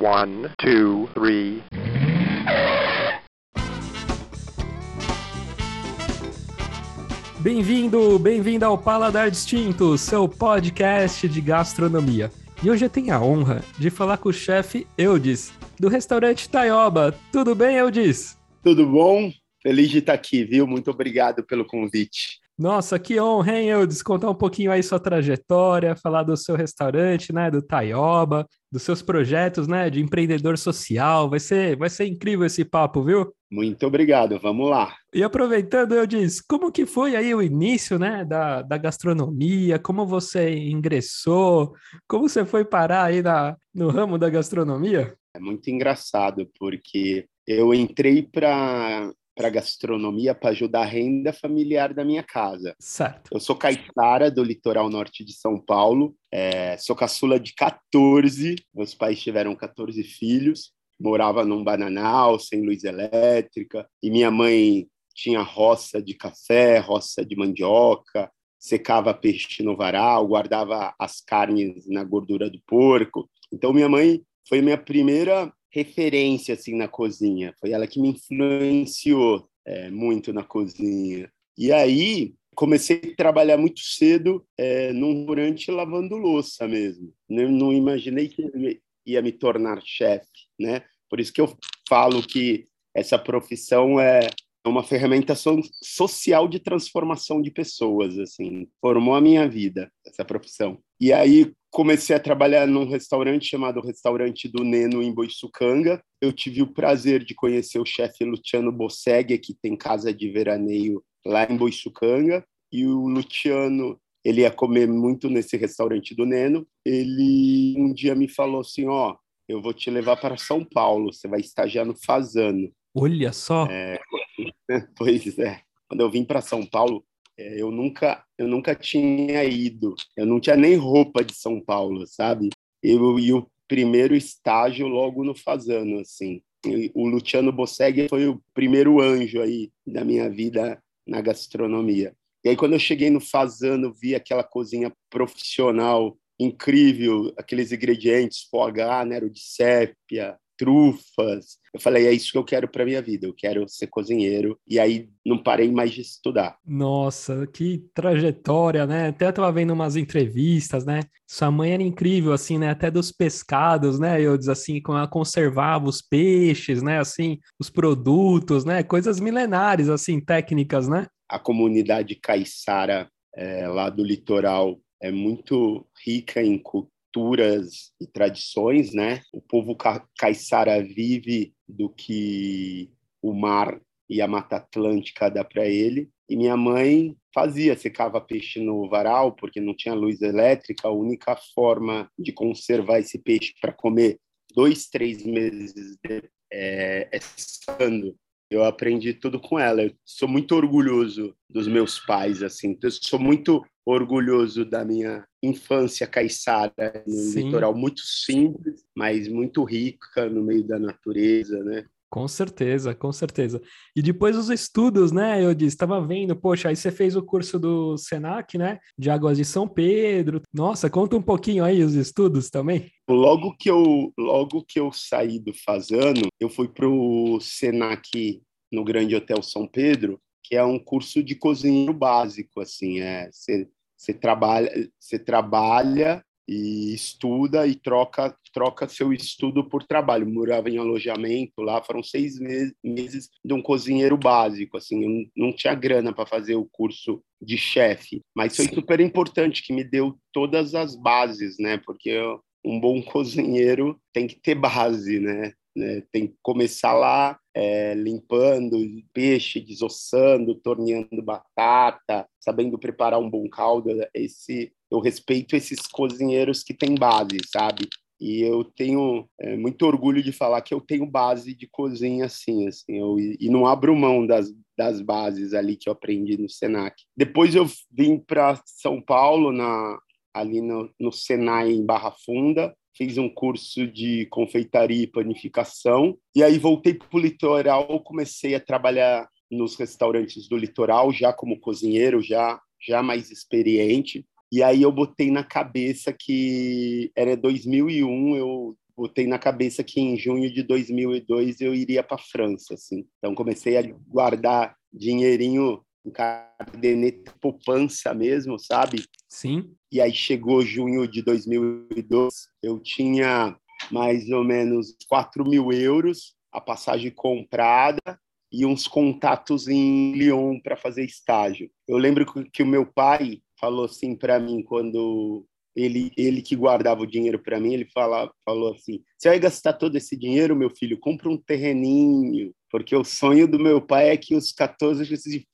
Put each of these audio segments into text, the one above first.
One, two, three. Bem-vindo, bem-vindo ao Paladar Distinto, seu podcast de gastronomia. E hoje eu tenho a honra de falar com o chefe Eudes, do restaurante Taioba. Tudo bem, Eudes? Tudo bom? Feliz de estar aqui, viu? Muito obrigado pelo convite. Nossa, que honra, hein, Eudes? Contar um pouquinho aí sua trajetória, falar do seu restaurante, né, do Taioba, dos seus projetos, né, de empreendedor social. Vai ser, vai ser incrível esse papo, viu? Muito obrigado, vamos lá. E aproveitando, eu disse, como que foi aí o início, né, da, da gastronomia? Como você ingressou? Como você foi parar aí na, no ramo da gastronomia? É muito engraçado, porque eu entrei para para gastronomia para ajudar a renda familiar da minha casa. Certo. Eu sou caiçara do litoral norte de São Paulo, é, sou caçula de 14, meus pais tiveram 14 filhos, morava num bananal, sem luz elétrica, e minha mãe tinha roça de café, roça de mandioca, secava peixe no varal, guardava as carnes na gordura do porco. Então minha mãe foi minha primeira referência assim na cozinha. Foi ela que me influenciou é, muito na cozinha. E aí comecei a trabalhar muito cedo é, num restaurante lavando louça mesmo. Não, não imaginei que ia me tornar chefe, né? Por isso que eu falo que essa profissão é uma ferramenta so social de transformação de pessoas, assim, formou a minha vida essa profissão. E aí comecei a trabalhar num restaurante chamado Restaurante do Neno em Boiçucanga. Eu tive o prazer de conhecer o chefe Luciano Bossegua, que tem casa de veraneio lá em Boiçucanga, e o Luciano ele ia comer muito nesse restaurante do Neno. Ele um dia me falou assim, ó, oh, eu vou te levar para São Paulo, você vai estagiar no Fazano. Olha só. É, pois é. Quando eu vim para São Paulo, eu nunca eu nunca tinha ido. Eu não tinha nem roupa de São Paulo, sabe? Eu e o primeiro estágio logo no Fazano, assim. O Luciano Bossegui foi o primeiro anjo aí da minha vida na gastronomia. E aí quando eu cheguei no Fazano, vi aquela cozinha profissional incrível, aqueles ingredientes, foie gras, né, de sépia, trufas. Eu falei, é isso que eu quero para minha vida, eu quero ser cozinheiro. E aí não parei mais de estudar. Nossa, que trajetória, né? Até eu tava vendo umas entrevistas, né? Sua mãe era incrível, assim, né? Até dos pescados, né? Eu diz assim, como ela conservava os peixes, né? Assim, os produtos, né? Coisas milenares, assim, técnicas, né? A comunidade caiçara é, lá do litoral é muito rica em cultura culturas e tradições, né? O povo ca caiçara vive do que o mar e a Mata Atlântica dá para ele. E minha mãe fazia, secava peixe no varal, porque não tinha luz elétrica. A única forma de conservar esse peixe para comer dois, três meses é, é sando. Eu aprendi tudo com ela. Eu sou muito orgulhoso dos meus pais, assim. Eu sou muito orgulhoso da minha infância caiçara no Sim. litoral muito simples, mas muito rica no meio da natureza, né? Com certeza, com certeza. E depois os estudos, né? Eu disse, estava vendo, poxa, aí você fez o curso do Senac, né? De Águas de São Pedro. Nossa, conta um pouquinho aí os estudos também. Logo que eu, logo que eu saí do Fazano, eu fui para o Senac no Grande Hotel São Pedro, que é um curso de cozinheiro básico, assim, é você trabalha, você trabalha e estuda e troca troca seu estudo por trabalho. morava em alojamento lá, foram seis meses de um cozinheiro básico, assim, eu não tinha grana para fazer o curso de chefe, mas foi Sim. super importante que me deu todas as bases, né? Porque um bom cozinheiro tem que ter base, né? né? Tem que começar lá é, limpando peixe, desossando, torneando batata, sabendo preparar um bom caldo. Esse, eu respeito esses cozinheiros que têm base, sabe? E eu tenho é, muito orgulho de falar que eu tenho base de cozinha assim, assim eu, e não abro mão das, das bases ali que eu aprendi no Senac. Depois eu vim para São Paulo, na, ali no, no Senai, em Barra Funda, fiz um curso de confeitaria e panificação, e aí voltei para o litoral, comecei a trabalhar nos restaurantes do litoral, já como cozinheiro, já, já mais experiente, e aí eu botei na cabeça que era 2001, eu botei na cabeça que em junho de 2002 eu iria para a França, assim. Então comecei a guardar dinheirinho em caderneta poupança mesmo, sabe? Sim. E aí chegou junho de 2002, eu tinha mais ou menos 4 mil euros, a passagem comprada e uns contatos em Lyon para fazer estágio. Eu lembro que o meu pai falou assim para mim quando ele ele que guardava o dinheiro para mim, ele fala, falou assim: "Você vai gastar todo esse dinheiro, meu filho? Compra um terreninho, porque o sonho do meu pai é que os 14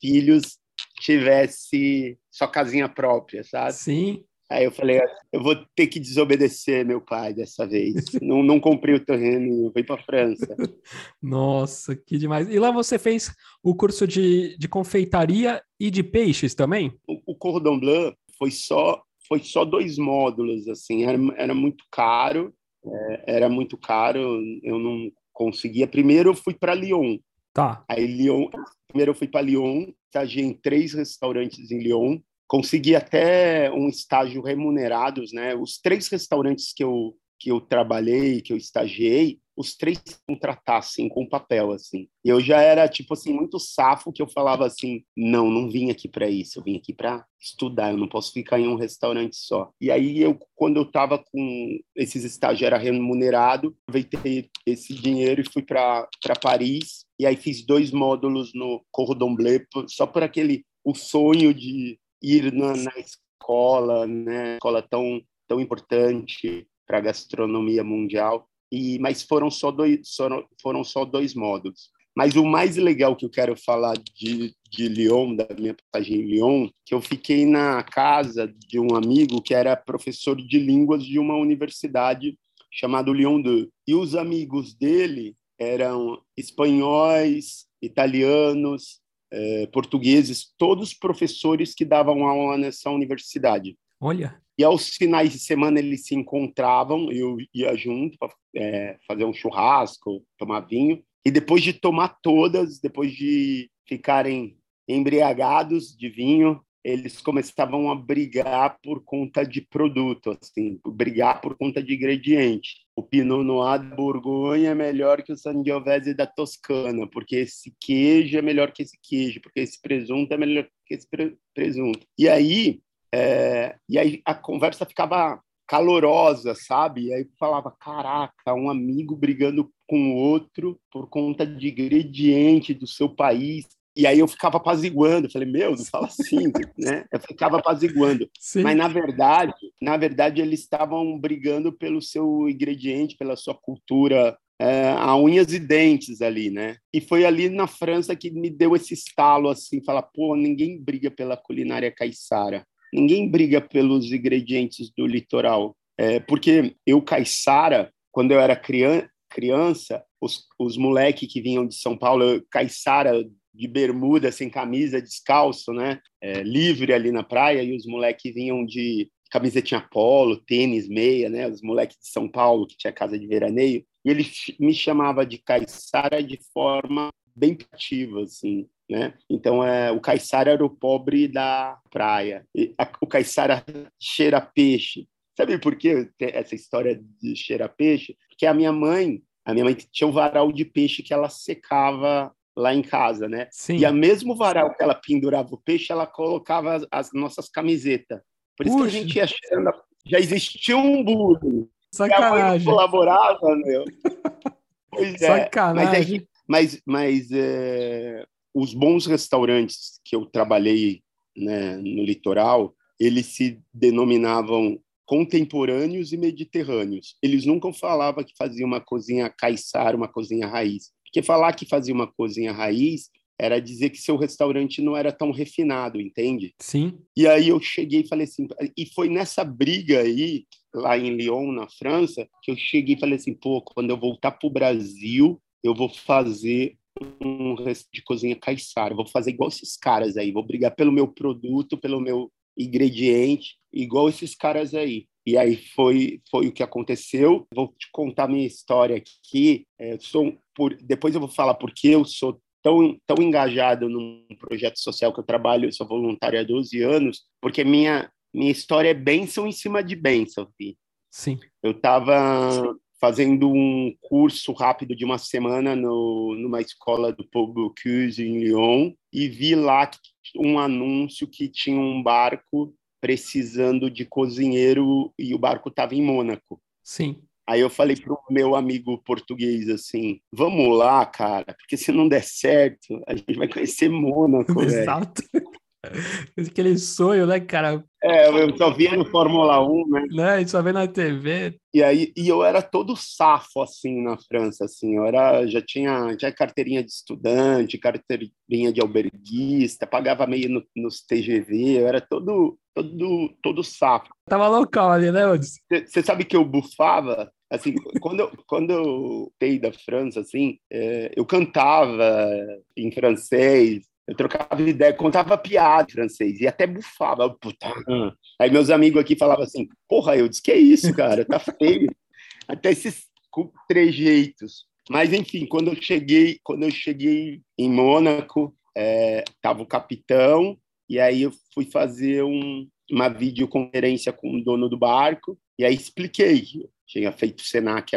filhos tivesse sua casinha própria, sabe? Sim. Aí eu falei, eu vou ter que desobedecer meu pai dessa vez. não, não comprei o terreno, fui para França. Nossa, que demais. E lá você fez o curso de, de confeitaria e de peixes também? O, o Cordon Bleu foi só foi só dois módulos assim, era, era muito caro, é, era muito caro, eu não conseguia. Primeiro eu fui para Lyon. Tá. Aí Lyon, primeiro eu fui para Lyon, estagiei em três restaurantes em Lyon consegui até um estágio remunerados, né? Os três restaurantes que eu que eu trabalhei, que eu estagiei, os três contratassem com papel assim. Eu já era tipo assim muito safo que eu falava assim, não, não vim aqui para isso, eu vim aqui para estudar, eu não posso ficar em um restaurante só. E aí eu quando eu estava com esses estágios era remunerado, aproveitei esse dinheiro e fui para Paris. E aí fiz dois módulos no Cordon Bleu só por aquele o sonho de ir na, na escola, né? Escola tão tão importante para a gastronomia mundial. E mas foram só dois foram, foram só dois módulos. Mas o mais legal que eu quero falar de, de Lyon, da minha passagem em Lyon, que eu fiquei na casa de um amigo que era professor de línguas de uma universidade chamada Lyon 2. E os amigos dele eram espanhóis, italianos, eh, portugueses, todos professores que davam aula nessa universidade. Olha. E aos finais de semana eles se encontravam, eu ia junto para é, fazer um churrasco, tomar vinho. E depois de tomar todas, depois de ficarem embriagados de vinho, eles começavam a brigar por conta de produto, assim, brigar por conta de ingrediente. O Pinot Noir da Borgonha é melhor que o Sangiovese da Toscana, porque esse queijo é melhor que esse queijo, porque esse presunto é melhor que esse presunto. E aí, é, e aí a conversa ficava calorosa, sabe? E aí falava, caraca, um amigo brigando com o outro por conta de ingrediente do seu país. E aí eu ficava apaziguando, falei, meu, não fala assim, né? Eu ficava apaziguando. Sim. Mas na verdade, na verdade eles estavam brigando pelo seu ingrediente, pela sua cultura, é, a unhas e dentes ali, né? E foi ali na França que me deu esse estalo assim, falar, pô, ninguém briga pela culinária caiçara, ninguém briga pelos ingredientes do litoral, é, porque eu caiçara, quando eu era criança, criança os, os moleques que vinham de São Paulo, caiçara de bermuda, sem camisa, descalço, né? É, livre ali na praia, e os moleques vinham de camisetinha polo, tênis, meia, né? Os moleques de São Paulo, que tinha casa de veraneio. E ele me chamava de caiçara de forma bem ativa, assim, né? Então, é, o caiçara era o pobre da praia. A, o caiçara cheira peixe. Sabe por que essa história de cheira peixe? Porque a minha mãe, a minha mãe tinha um varal de peixe que ela secava lá em casa, né? Sim. E a mesmo varal que ela pendurava o peixe, ela colocava as, as nossas camisetas. Por isso Puxa. que a gente ia achando, já existia um bullying. Sacanagem. colaborava, meu. Pois é. Sacanagem. Mas, mas, mas é, os bons restaurantes que eu trabalhei né, no litoral, eles se denominavam contemporâneos e mediterrâneos. Eles nunca falavam que fazia uma cozinha caiçara, uma cozinha raiz. Porque falar que fazia uma cozinha raiz era dizer que seu restaurante não era tão refinado, entende? Sim. E aí eu cheguei e falei assim, e foi nessa briga aí, lá em Lyon, na França, que eu cheguei e falei assim, pô, quando eu voltar para o Brasil, eu vou fazer um resto de cozinha caiçara, vou fazer igual esses caras aí, vou brigar pelo meu produto, pelo meu ingrediente, igual esses caras aí. E aí foi foi o que aconteceu. Vou te contar minha história aqui. É, sou por, depois eu vou falar por que eu sou tão tão engajado num projeto social que eu trabalho. Eu sou voluntário há 12 anos, porque minha minha história é bênção em cima de bênção, Sim. Eu estava fazendo um curso rápido de uma semana no, numa escola do Paul Bocuse em Lyon e vi lá um anúncio que tinha um barco precisando de cozinheiro e o barco estava em Mônaco. Sim. Aí eu falei pro meu amigo português assim: vamos lá, cara, porque se não der certo, a gente vai conhecer Mônaco. Exato. Aquele sonho, né, cara? É, eu só via no Fórmula 1, né? Né, só vê na TV. E aí, e eu era todo safo, assim, na França, assim, eu era, já tinha, já carteirinha de estudante, carteirinha de alberguista, pagava meio no, nos TGV, eu era todo, todo, todo safo. Tava local ali, né, Odis? Você sabe que eu bufava? Assim, quando eu, quando eu da França, assim, é, eu cantava em francês, eu trocava ideia, contava piada em francês e até bufava. Puta. Aí meus amigos aqui falavam assim: Porra, eu disse que é isso, cara, tá feio. Até esses trejeitos. Mas enfim, quando eu cheguei, quando eu cheguei em Mônaco, é, tava o capitão e aí eu fui fazer um, uma videoconferência com o dono do barco e aí expliquei. Tinha feito Senac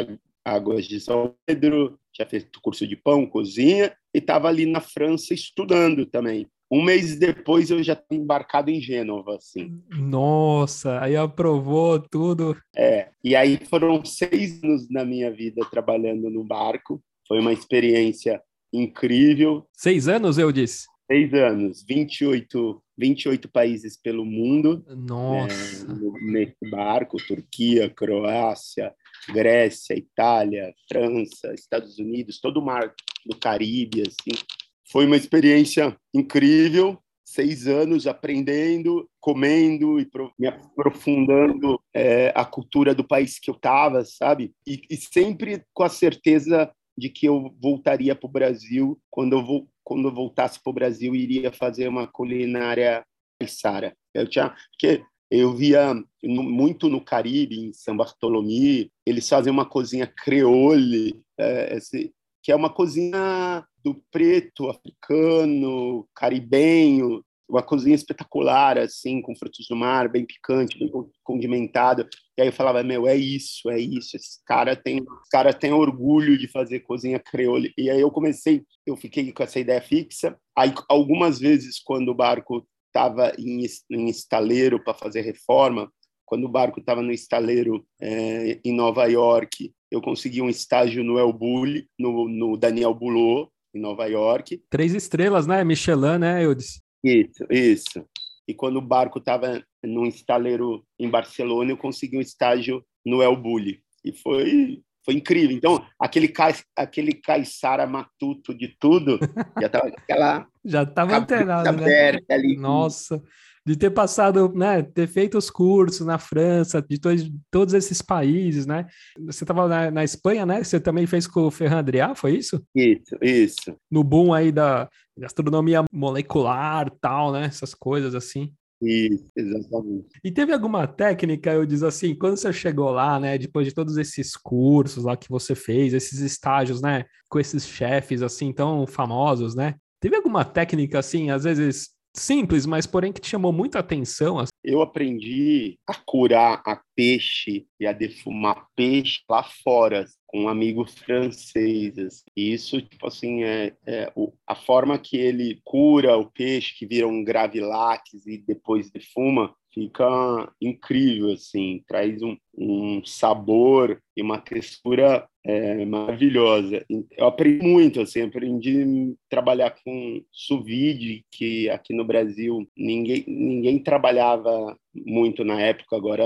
Águas de São Pedro, tinha feito curso de pão, cozinha, e estava ali na França estudando também. Um mês depois eu já tinha embarcado em Gênova, assim. Nossa, aí aprovou tudo. É, e aí foram seis anos na minha vida trabalhando no barco. Foi uma experiência incrível. Seis anos, eu disse? Seis anos, 28, 28 países pelo mundo. Nossa. É, nesse barco, Turquia, Croácia, Grécia, Itália, França, Estados Unidos, todo o mar do Caribe, assim. Foi uma experiência incrível, seis anos aprendendo, comendo e me aprofundando é, a cultura do país que eu estava, sabe? E, e, sempre com a certeza de que eu voltaria para o Brasil quando eu vou quando eu voltasse para o Brasil iria fazer uma culinária caiçara. Eu tinha porque eu via muito no Caribe, em São Bartolomé, eles fazem uma cozinha creole, é, esse, que é uma cozinha do preto africano, caribenho, uma cozinha espetacular, assim, com frutos do mar, bem picante, bem condimentado. E aí eu falava, meu, é isso, é isso. Esse cara tem, esse cara tem orgulho de fazer cozinha creole. E aí eu comecei, eu fiquei com essa ideia fixa. Aí algumas vezes quando o barco estava em, em estaleiro para fazer reforma, quando o barco estava no estaleiro é, em Nova York, eu consegui um estágio no El Bulli, no, no Daniel Bulot, em Nova York. Três estrelas, né? Michelin, né, Eudes? Isso, isso. E quando o barco estava num estaleiro em Barcelona, eu consegui um estágio no El Bulli. E foi foi incrível. Então, aquele, aquele caiçara matuto de tudo, já estava aquela. já estava antenado, né? Ali. Nossa, de ter passado, né? Ter feito os cursos na França, de to todos esses países, né? Você estava na, na, Espanha, né? Você também fez com o Ferran Adrià, foi isso? Isso, isso. No boom aí da gastronomia molecular, tal, né? Essas coisas assim. Isso, exatamente. E teve alguma técnica, eu diz assim, quando você chegou lá, né, depois de todos esses cursos lá que você fez, esses estágios, né, com esses chefes assim tão famosos, né? Teve alguma técnica assim, às vezes simples, mas porém que te chamou muita atenção? Assim? Eu aprendi a curar a peixe e a defumar peixe lá fora com amigo francês. Assim. E isso, tipo assim, é, é o, a forma que ele cura o peixe, que vira um gravilax e depois defuma, fica incrível, assim, traz um, um sabor e uma textura é, maravilhosa. Eu aprendi muito, assim, aprendi a trabalhar com sous vide, que aqui no Brasil ninguém, ninguém trabalhava muito na época, agora,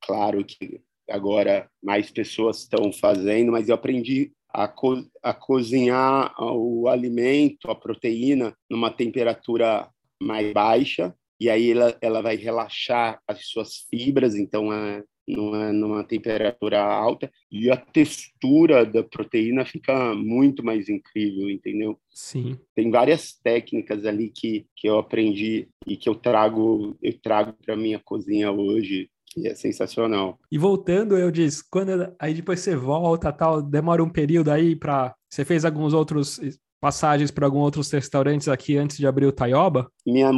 claro que agora mais pessoas estão fazendo, mas eu aprendi a, co a cozinhar o alimento, a proteína, numa temperatura mais baixa, e aí ela, ela vai relaxar as suas fibras, então é numa, numa temperatura alta, e a textura da proteína fica muito mais incrível, entendeu? Sim. Tem várias técnicas ali que, que eu aprendi e que eu trago eu trago para minha cozinha hoje que é sensacional. E voltando, eu disse, quando aí depois você volta, tal, demora um período aí para você fez alguns outros passagens para alguns outros restaurantes aqui antes de abrir o Taioba? Minha,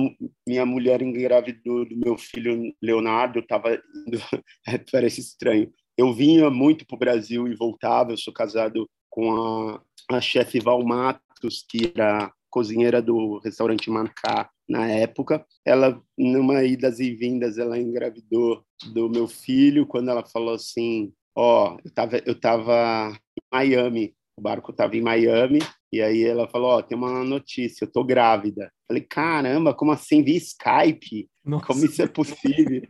minha mulher engravidou do meu filho Leonardo, estava indo, parece estranho, eu vinha muito para o Brasil e voltava. Eu sou casado com a, a chefe Val Matos, que era cozinheira do restaurante Mancá na época. Ela, numa idas e vindas, ela engravidou do meu filho quando ela falou assim: Ó, oh, eu tava, eu tava em Miami, o barco tava em Miami, e aí ela falou: Ó, oh, tem uma notícia, eu tô grávida. Falei: Caramba, como assim? Vi Skype? Nossa. Como isso é possível?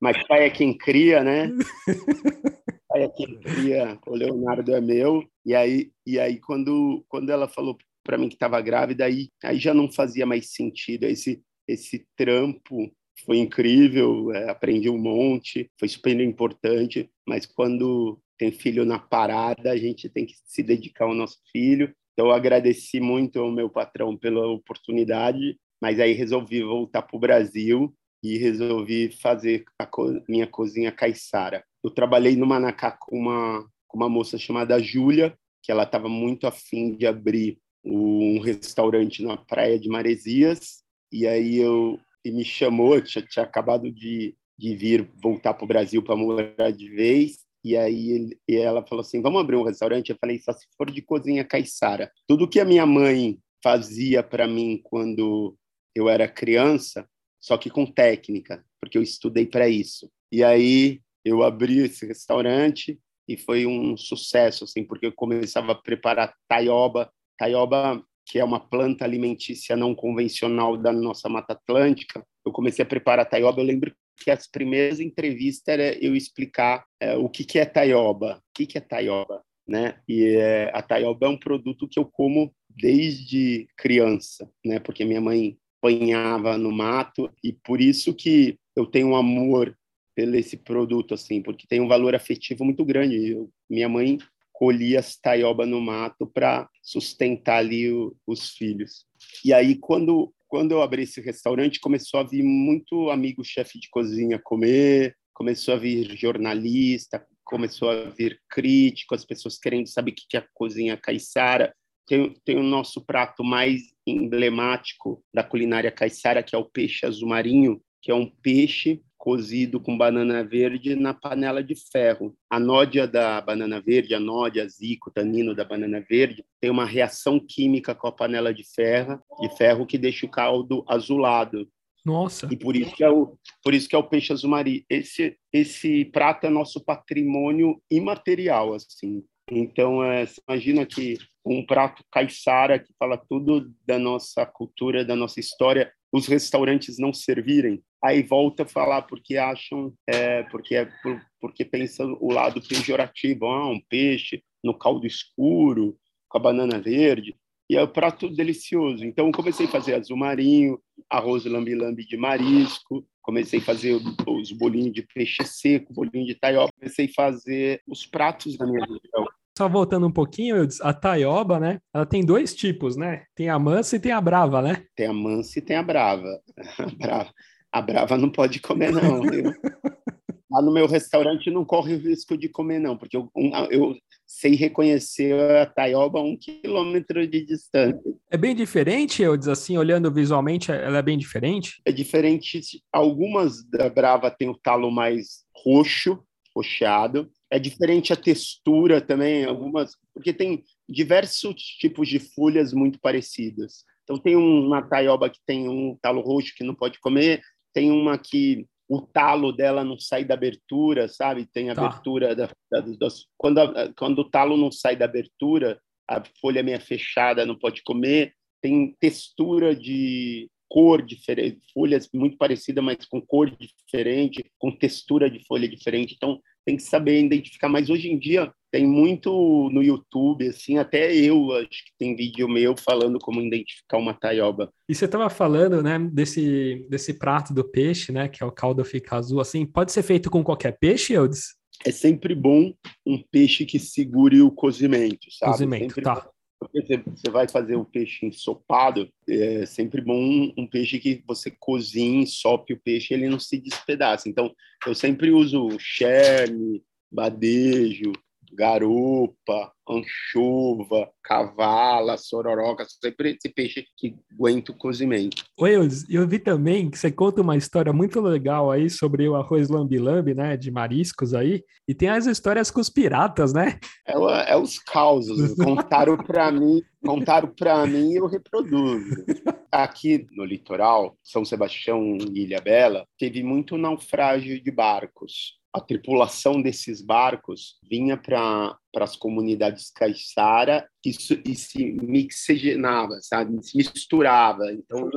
Mas pai é quem cria, né? pai é quem cria, o Leonardo é meu. E aí, e aí quando, quando ela falou para mim que estava grávida, aí, aí já não fazia mais sentido. Esse, esse trampo foi incrível, é, aprendi um monte, foi super importante, mas quando tem filho na parada, a gente tem que se dedicar ao nosso filho. Então, eu agradeci muito ao meu patrão pela oportunidade, mas aí resolvi voltar para o Brasil e resolvi fazer a co minha cozinha caiçara. Eu trabalhei no Manacá com uma, com uma moça chamada Júlia, que ela estava muito afim de abrir um restaurante na praia de Maresias, e aí eu e me chamou, eu tinha, tinha acabado de, de vir voltar para o Brasil para morar de vez, e aí ele, e ela falou assim, vamos abrir um restaurante? Eu falei, só se for de cozinha caiçara. Tudo que a minha mãe fazia para mim quando eu era criança, só que com técnica, porque eu estudei para isso. E aí eu abri esse restaurante e foi um sucesso, assim, porque eu começava a preparar taioba Taioba, que é uma planta alimentícia não convencional da nossa Mata Atlântica, eu comecei a preparar taioba. Eu lembro que as primeiras entrevistas era eu explicar é, o que, que é taioba, o que, que é taioba, né? E é, a taioba é um produto que eu como desde criança, né? Porque minha mãe apanhava no mato e por isso que eu tenho um amor pelo esse produto assim, porque tem um valor afetivo muito grande. Eu, minha mãe colhia as taioba no mato para sustentar ali o, os filhos. E aí, quando, quando eu abri esse restaurante, começou a vir muito amigo chefe de cozinha comer, começou a vir jornalista, começou a vir crítico, as pessoas querendo saber o que é a cozinha caiçara. Tem, tem o nosso prato mais emblemático da culinária caiçara, que é o peixe azul marinho, que é um peixe cozido com banana verde na panela de ferro. A nódia da banana verde, a nódia, zico, tanino da banana verde, tem uma reação química com a panela de ferro, de ferro que deixa o caldo azulado. Nossa. E por isso que é o, por isso que é o peixe azul marinho. Esse esse prato é nosso patrimônio imaterial assim. Então, é, imagina que um prato caiçara que fala tudo da nossa cultura, da nossa história, os restaurantes não servirem, aí volta a falar porque acham, é, porque é por, porque pensa o lado pejorativo, ah, um peixe no caldo escuro, com a banana verde, e é um prato delicioso. Então comecei a fazer azul marinho, arroz lambi-lambi de marisco, comecei a fazer os bolinhos de peixe seco, bolinho de taioba, comecei a fazer os pratos da minha região. Só voltando um pouquinho, a taioba, né? Ela tem dois tipos, né? Tem a mansa e tem a brava, né? Tem a mansa e tem a brava. A brava, a brava não pode comer, não. Viu? Lá no meu restaurante não corre o risco de comer, não, porque eu, eu sei reconhecer a taioba a um quilômetro de distância. É bem diferente, eu diz assim, olhando visualmente, ela é bem diferente? É diferente. Algumas da brava tem o talo mais roxo, roxeado, é diferente a textura também, algumas, porque tem diversos tipos de folhas muito parecidas. Então tem uma taioba que tem um talo roxo que não pode comer, tem uma que o talo dela não sai da abertura, sabe? Tem a tá. abertura da, da, das, quando a, quando o talo não sai da abertura, a folha é meio fechada, não pode comer. Tem textura de cor diferente, folhas muito parecidas, mas com cor diferente, com textura de folha diferente. Então tem que saber identificar. Mas hoje em dia tem muito no YouTube, assim, até eu acho que tem vídeo meu falando como identificar uma taioba. E você estava falando, né, desse, desse prato do peixe, né, que é o caldo fica azul, assim, pode ser feito com qualquer peixe, Eudes? É sempre bom um peixe que segure o cozimento, sabe? Cozimento, sempre tá. Você vai fazer o peixe ensopado, é sempre bom um, um, peixe que você cozinhe, sope o peixe ele não se despedaça. Então, eu sempre uso charme, badejo, garupa, anchova, cavala, sororoca, sempre esse peixe que aguenta o cozimento. Oi, eu vi também que você conta uma história muito legal aí sobre o arroz lambi-lambi, né, de mariscos aí, e tem as histórias com os piratas, né? É, é os causos, contaram para mim, contaram para mim e eu reproduzo. Aqui no litoral, São Sebastião e Ilha Bela, teve muito naufrágio de barcos a tripulação desses barcos vinha para as comunidades caiçara e, e se mixigenava, sabe? Se misturava. Então,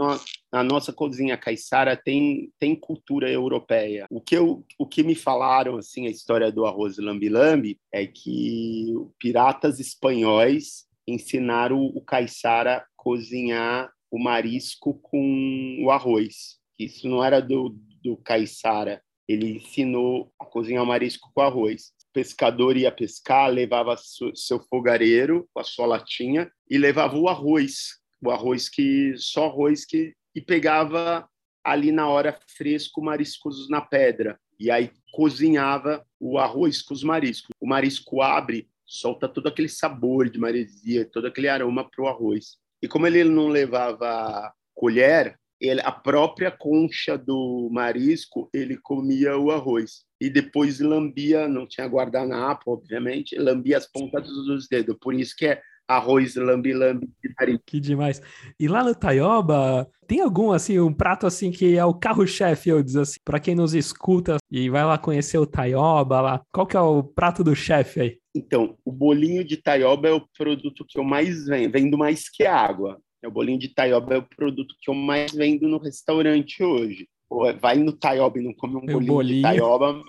na nossa cozinha caiçara tem, tem cultura europeia. O que, eu, o que me falaram, assim, a história do arroz lambi-lambi é que piratas espanhóis ensinaram o caiçara a cozinhar o marisco com o arroz. Isso não era do, do caiçara ele ensinou a cozinhar marisco com arroz. O pescador ia pescar, levava seu fogareiro a sua latinha e levava o arroz, o arroz que só arroz que e pegava ali na hora fresco mariscos na pedra e aí cozinhava o arroz com os mariscos. O marisco abre, solta todo aquele sabor de maresia, todo aquele aroma para o arroz. E como ele não levava colher, ele, a própria concha do marisco, ele comia o arroz. E depois lambia, não tinha guardanapo, obviamente, lambia as pontas dos dedos. Por isso que é arroz lambi-lambi de marisco. Que demais. E lá no Taioba, tem algum, assim, um prato, assim, que é o carro-chefe, eu diz assim, para quem nos escuta e vai lá conhecer o Taioba lá, qual que é o prato do chefe aí? Então, o bolinho de Taioba é o produto que eu mais vendo, vendo mais que água. O bolinho de taioba é o produto que eu mais vendo no restaurante hoje. Vai no taioba e não come um bolinho, bolinho, de taioba.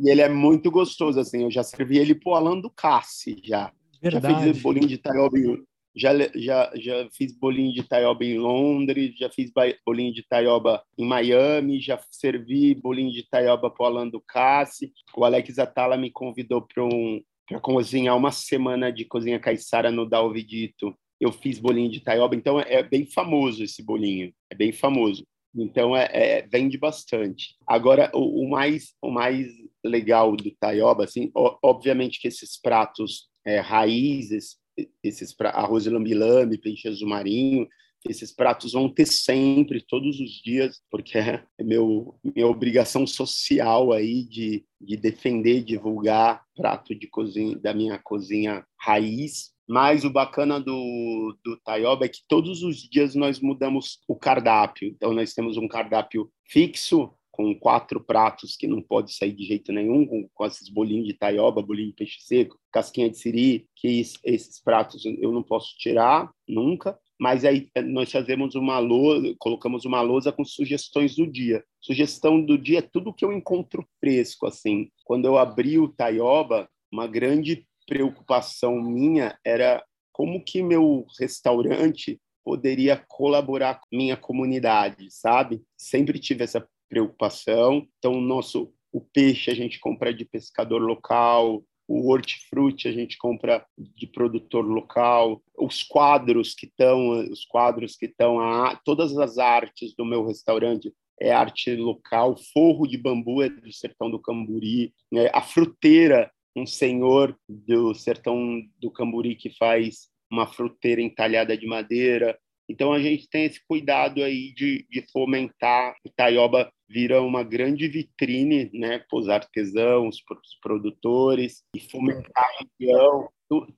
e ele é muito gostoso, assim. Eu já servi ele pro Alan do Cassi, já. Verdade. Já fiz bolinho de taioba em, já, já, já fiz bolinho de taioba em Londres, já fiz bolinho de taioba em Miami, já servi bolinho de taioba pro Alan do Cassi. O Alex Atala me convidou para um, para cozinhar uma semana de cozinha caiçara no Dalvidito eu fiz bolinho de taioba, então é bem famoso esse bolinho, é bem famoso. Então é, é vende bastante. Agora o, o, mais o mais legal do taioba, assim, obviamente que esses pratos é, raízes, esses pra, arroz lambi-lambi, peixe azul marinho, esses pratos vão ter sempre, todos os dias, porque é meu, minha obrigação social aí de, de defender, divulgar prato de cozinha, da minha cozinha raiz, mas o bacana do, do Taioba é que todos os dias nós mudamos o cardápio. Então, nós temos um cardápio fixo, com quatro pratos que não pode sair de jeito nenhum, com, com esses bolinhos de taioba, bolinho de peixe seco, casquinha de siri, que esses, esses pratos eu não posso tirar nunca. Mas aí eh, nós fazemos uma lousa, colocamos uma lousa com sugestões do dia. Sugestão do dia é tudo que eu encontro fresco, assim. Quando eu abri o taioba, uma grande preocupação minha era como que meu restaurante poderia colaborar com minha comunidade, sabe? Sempre tive essa preocupação. Então, nosso o peixe a gente compra de pescador local, o hortifruti a gente compra de produtor local, os quadros que estão, os quadros que estão, todas as artes do meu restaurante é arte local, forro de bambu é do sertão do Camburi, né? a fruteira um senhor do sertão do Camburi que faz uma fruteira entalhada de madeira. Então a gente tem esse cuidado aí de, de fomentar. O Taioba vira uma grande vitrine, né, para os artesãos, para os produtores e fomentar a região.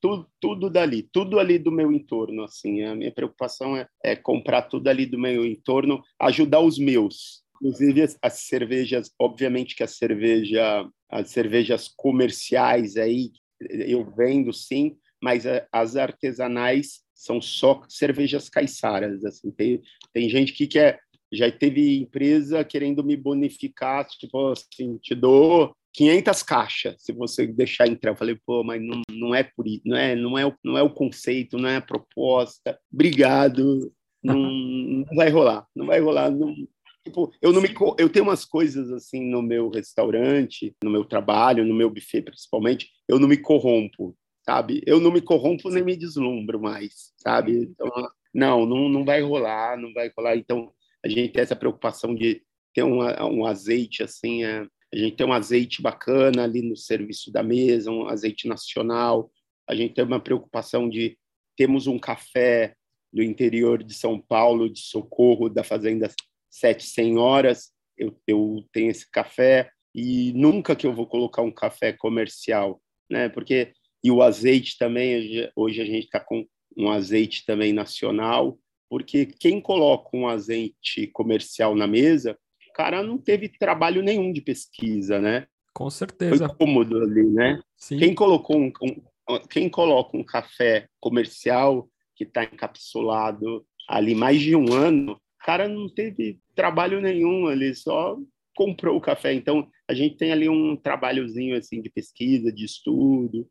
Tudo, tudo, dali, tudo ali do meu entorno, assim. A minha preocupação é, é comprar tudo ali do meu entorno, ajudar os meus, Inclusive as, as, cervejas, obviamente que a cerveja, as cervejas comerciais aí eu vendo sim, mas as artesanais são só cervejas caiçaras. Assim, tem, tem gente que quer, já teve empresa querendo me bonificar, tipo assim, te dou 500 caixas se você deixar entrar. Eu falei, pô, mas não, não é por isso, não é, não é, não é o conceito, não é a proposta. Obrigado, não, não vai rolar, não vai rolar. Não, Tipo, eu não me eu tenho umas coisas assim no meu restaurante, no meu trabalho, no meu buffet principalmente, eu não me corrompo, sabe? Eu não me corrompo nem me deslumbro mais, sabe? Então, não, não, não vai rolar, não vai rolar. Então, a gente tem essa preocupação de ter um, um azeite assim, é, A gente tem um azeite bacana ali no serviço da mesa, um azeite nacional. A gente tem uma preocupação de temos um café no interior de São Paulo, de Socorro, da Fazenda Sete Senhoras. Eu, eu tenho esse café e nunca que eu vou colocar um café comercial, né? Porque e o azeite também hoje a gente está com um azeite também nacional, porque quem coloca um azeite comercial na mesa cara não teve trabalho nenhum de pesquisa, né? Com certeza. Foi cômodo ali, né? Sim. Quem colocou um, um, quem coloca um café comercial que está encapsulado ali mais de um ano, o cara não teve trabalho nenhum, ele só comprou o café. Então, a gente tem ali um trabalhozinho assim de pesquisa, de estudo,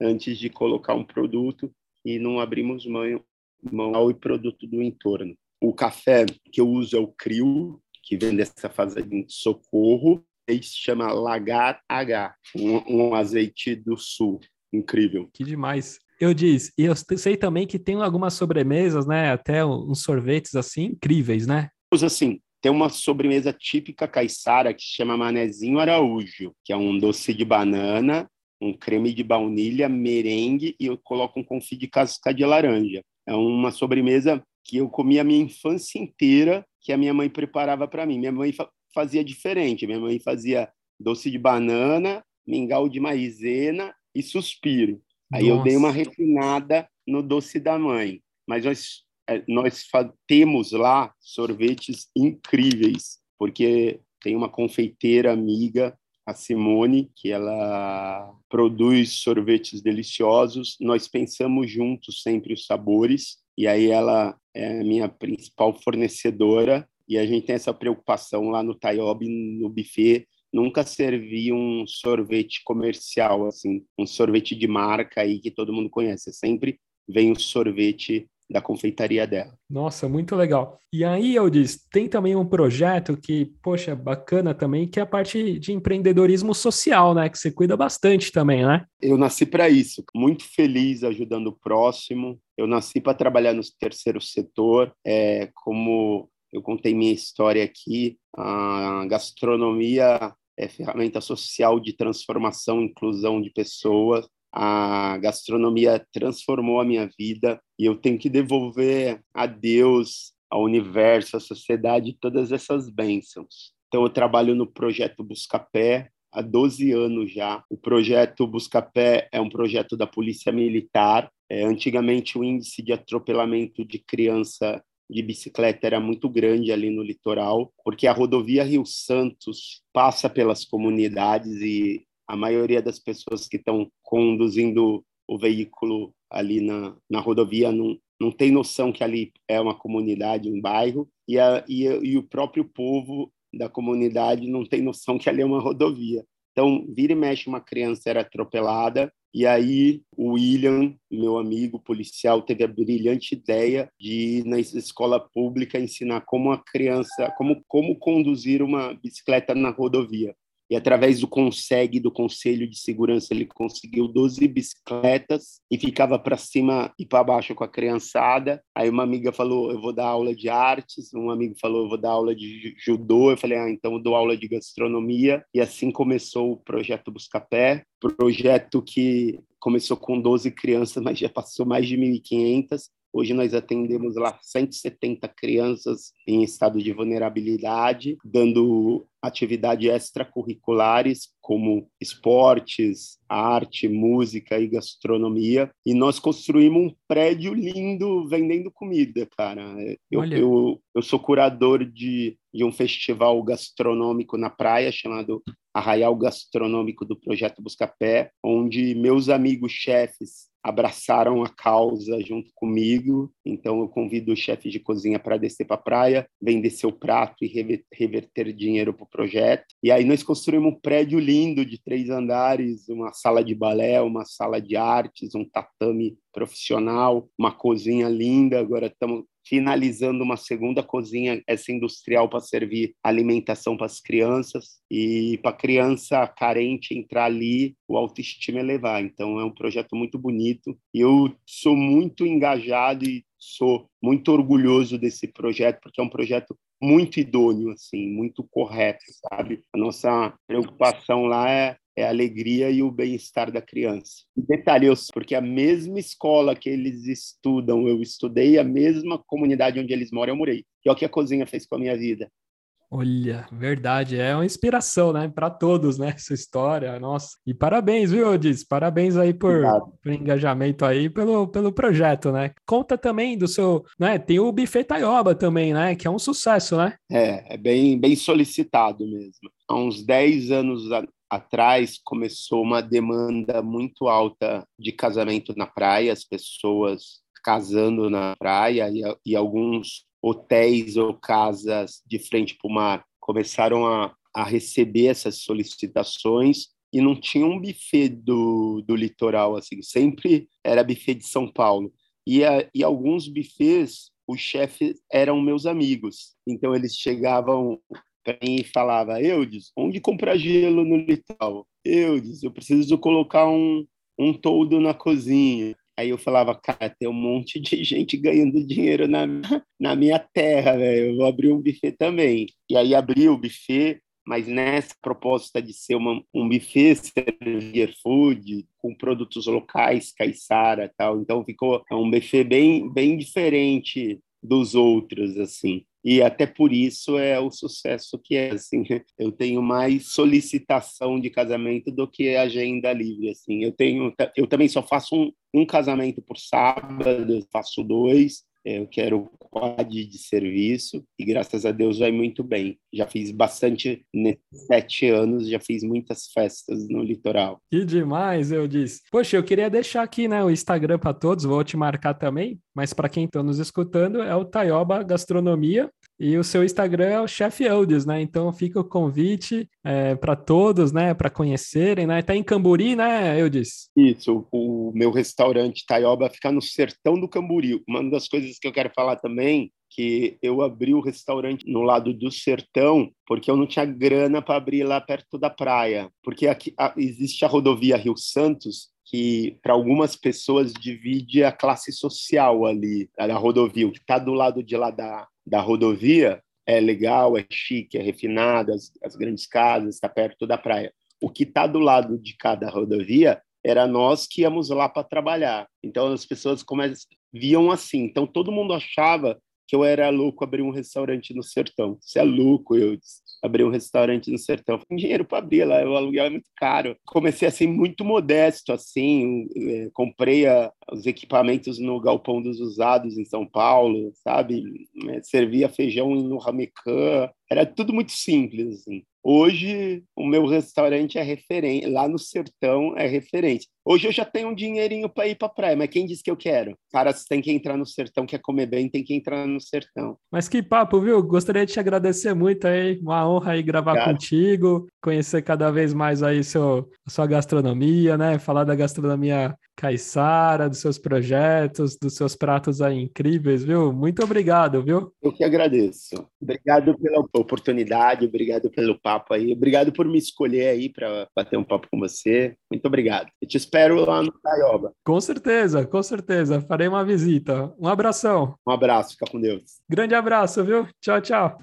antes de colocar um produto e não abrimos mão, mão ao produto do entorno. O café que eu uso é o Crio, que vem dessa fazenda de socorro, ele se chama Lagar H, um, um azeite do sul. Incrível. Que demais. Eu disse, e eu sei também que tem algumas sobremesas, né? Até uns sorvetes assim incríveis, né? Assim, tem uma sobremesa típica caiçara que se chama Manezinho Araújo, que é um doce de banana, um creme de baunilha, merengue e eu coloco um confit de casca de laranja. É uma sobremesa que eu comi a minha infância inteira, que a minha mãe preparava para mim. Minha mãe fazia diferente. Minha mãe fazia doce de banana, mingau de maizena e suspiro. Aí Nossa. eu dei uma refinada no doce da mãe. Mas nós, é, nós temos lá sorvetes incríveis, porque tem uma confeiteira amiga, a Simone, que ela produz sorvetes deliciosos. Nós pensamos juntos sempre os sabores e aí ela é a minha principal fornecedora e a gente tem essa preocupação lá no Taiobi, no buffet, nunca servir um sorvete comercial, assim, um sorvete de marca aí que todo mundo conhece. Sempre vem o sorvete da confeitaria dela. Nossa, muito legal. E aí, eu disse, tem também um projeto que, poxa, bacana também, que é a parte de empreendedorismo social, né? Que você cuida bastante também, né? Eu nasci para isso, muito feliz ajudando o próximo. Eu nasci para trabalhar no terceiro setor, é, como eu contei minha história aqui, a gastronomia é ferramenta social de transformação, inclusão de pessoas a gastronomia transformou a minha vida e eu tenho que devolver a Deus, ao universo, à sociedade todas essas bênçãos. Então eu trabalho no projeto Buscapé há 12 anos já. O projeto Buscapé é um projeto da Polícia Militar. É, antigamente o índice de atropelamento de criança de bicicleta era muito grande ali no litoral, porque a rodovia Rio Santos passa pelas comunidades e a maioria das pessoas que estão conduzindo o veículo ali na, na rodovia não, não tem noção que ali é uma comunidade, um bairro, e, a, e, e o próprio povo da comunidade não tem noção que ali é uma rodovia. Então, vira e mexe, uma criança era atropelada, e aí o William, meu amigo policial, teve a brilhante ideia de ir na escola pública ensinar como a criança, como, como conduzir uma bicicleta na rodovia e através do CONSEG, do Conselho de Segurança, ele conseguiu 12 bicicletas e ficava para cima e para baixo com a criançada. Aí uma amiga falou, eu vou dar aula de artes, um amigo falou, eu vou dar aula de judô, eu falei, ah, então eu dou aula de gastronomia, e assim começou o projeto Buscapé, projeto que começou com 12 crianças, mas já passou mais de 1.500, Hoje nós atendemos lá 170 crianças em estado de vulnerabilidade, dando atividades extracurriculares como esportes, arte, música e gastronomia. E nós construímos um prédio lindo vendendo comida, cara. Eu, eu, eu, sou curador de, de um festival gastronômico na praia chamado Arraial Gastronômico do Projeto Buscapé, onde meus amigos chefes abraçaram a causa junto comigo. Então eu convido o chefe de cozinha para descer para a praia, vender seu prato e reverter dinheiro para o projeto. E aí nós construímos um prédio lindo de três andares, uma sala de balé, uma sala de artes, um tatame profissional, uma cozinha linda. Agora estamos finalizando uma segunda cozinha, essa industrial para servir alimentação para as crianças e para criança carente entrar ali, o autoestima elevar. Então é um projeto muito bonito e eu sou muito engajado e sou muito orgulhoso desse projeto porque é um projeto muito idôneo, assim, muito correto, sabe? A nossa preocupação lá é, é a alegria e o bem-estar da criança. E detalhe, eu, porque a mesma escola que eles estudam, eu estudei, a mesma comunidade onde eles moram, eu morei. E é o que a cozinha fez com a minha vida. Olha, verdade, é uma inspiração, né, para todos, né, essa história, nossa. E parabéns, viu, Odis? Parabéns aí por, por engajamento aí, pelo, pelo projeto, né? Conta também do seu, né, tem o Buffet Taioba também, né, que é um sucesso, né? É, é bem, bem solicitado mesmo. Há uns 10 anos atrás começou uma demanda muito alta de casamento na praia, as pessoas casando na praia e, e alguns hotéis ou casas de frente para o mar começaram a, a receber essas solicitações e não tinha um buffet do, do litoral, assim, sempre era buffet de São Paulo. E, a, e alguns buffets, os chefes eram meus amigos, então eles chegavam e falavam, Eudes, onde comprar gelo no litoral? Eudes, eu preciso colocar um, um toldo na cozinha. Aí eu falava, cara, tem um monte de gente ganhando dinheiro na, na minha terra, velho. Eu vou abrir um buffet também. E aí abri o buffet, mas nessa proposta de ser uma, um buffet servir food com produtos locais, caiçara tal. Então ficou um buffet bem, bem diferente dos outros, assim. E até por isso é o sucesso que é assim. Eu tenho mais solicitação de casamento do que agenda livre assim. Eu tenho eu também só faço um, um casamento por sábado faço dois eu quero quad de serviço e graças a Deus vai muito bem. Já fiz bastante nesses sete anos, já fiz muitas festas no litoral. Que demais, eu disse. Poxa, eu queria deixar aqui né, o Instagram para todos, vou te marcar também, mas para quem está nos escutando é o Taioba Gastronomia e o seu Instagram é o Chef Eudes, né? Então fica o convite é, para todos, né? Para conhecerem, né? Tá em Camburi, né, Eudes? Isso, o meu restaurante Taioba fica no sertão do Camburi. Uma das coisas que eu quero falar também que eu abri o restaurante no lado do sertão porque eu não tinha grana para abrir lá perto da praia, porque aqui a, existe a rodovia Rio Santos que para algumas pessoas divide a classe social ali da rodovia, o que está do lado de lá da, da rodovia é legal, é chique, é refinado, as, as grandes casas, está perto da praia. O que está do lado de cada rodovia era nós que íamos lá para trabalhar. Então as pessoas começam, viam assim. Então todo mundo achava que eu era louco abrir um restaurante no sertão. Você é louco, eu abrir um restaurante no sertão. Tem dinheiro para abrir lá, o aluguel é muito caro. Comecei assim muito modesto, assim, é, comprei a, os equipamentos no galpão dos usados em São Paulo, sabe? É, servia feijão no ramecã, era tudo muito simples, assim. Hoje, o meu restaurante é referente, lá no sertão é referente. Hoje eu já tenho um dinheirinho para ir para praia, mas quem disse que eu quero? Cara, você tem que entrar no sertão, quer comer bem, tem que entrar no sertão. Mas que papo, viu? Gostaria de te agradecer muito aí, uma honra aí gravar Obrigado. contigo, conhecer cada vez mais aí seu, a sua gastronomia, né? Falar da gastronomia caiçara, dos seus projetos, dos seus pratos aí incríveis, viu? Muito obrigado, viu? Eu que agradeço. Obrigado pela oportunidade, obrigado pelo papo aí, obrigado por me escolher aí para bater um papo com você. Muito obrigado. Eu te espero lá no Taioba. Com certeza, com certeza. Farei uma visita. Um abração. Um abraço, fica com Deus. Grande abraço, viu? Tchau, tchau.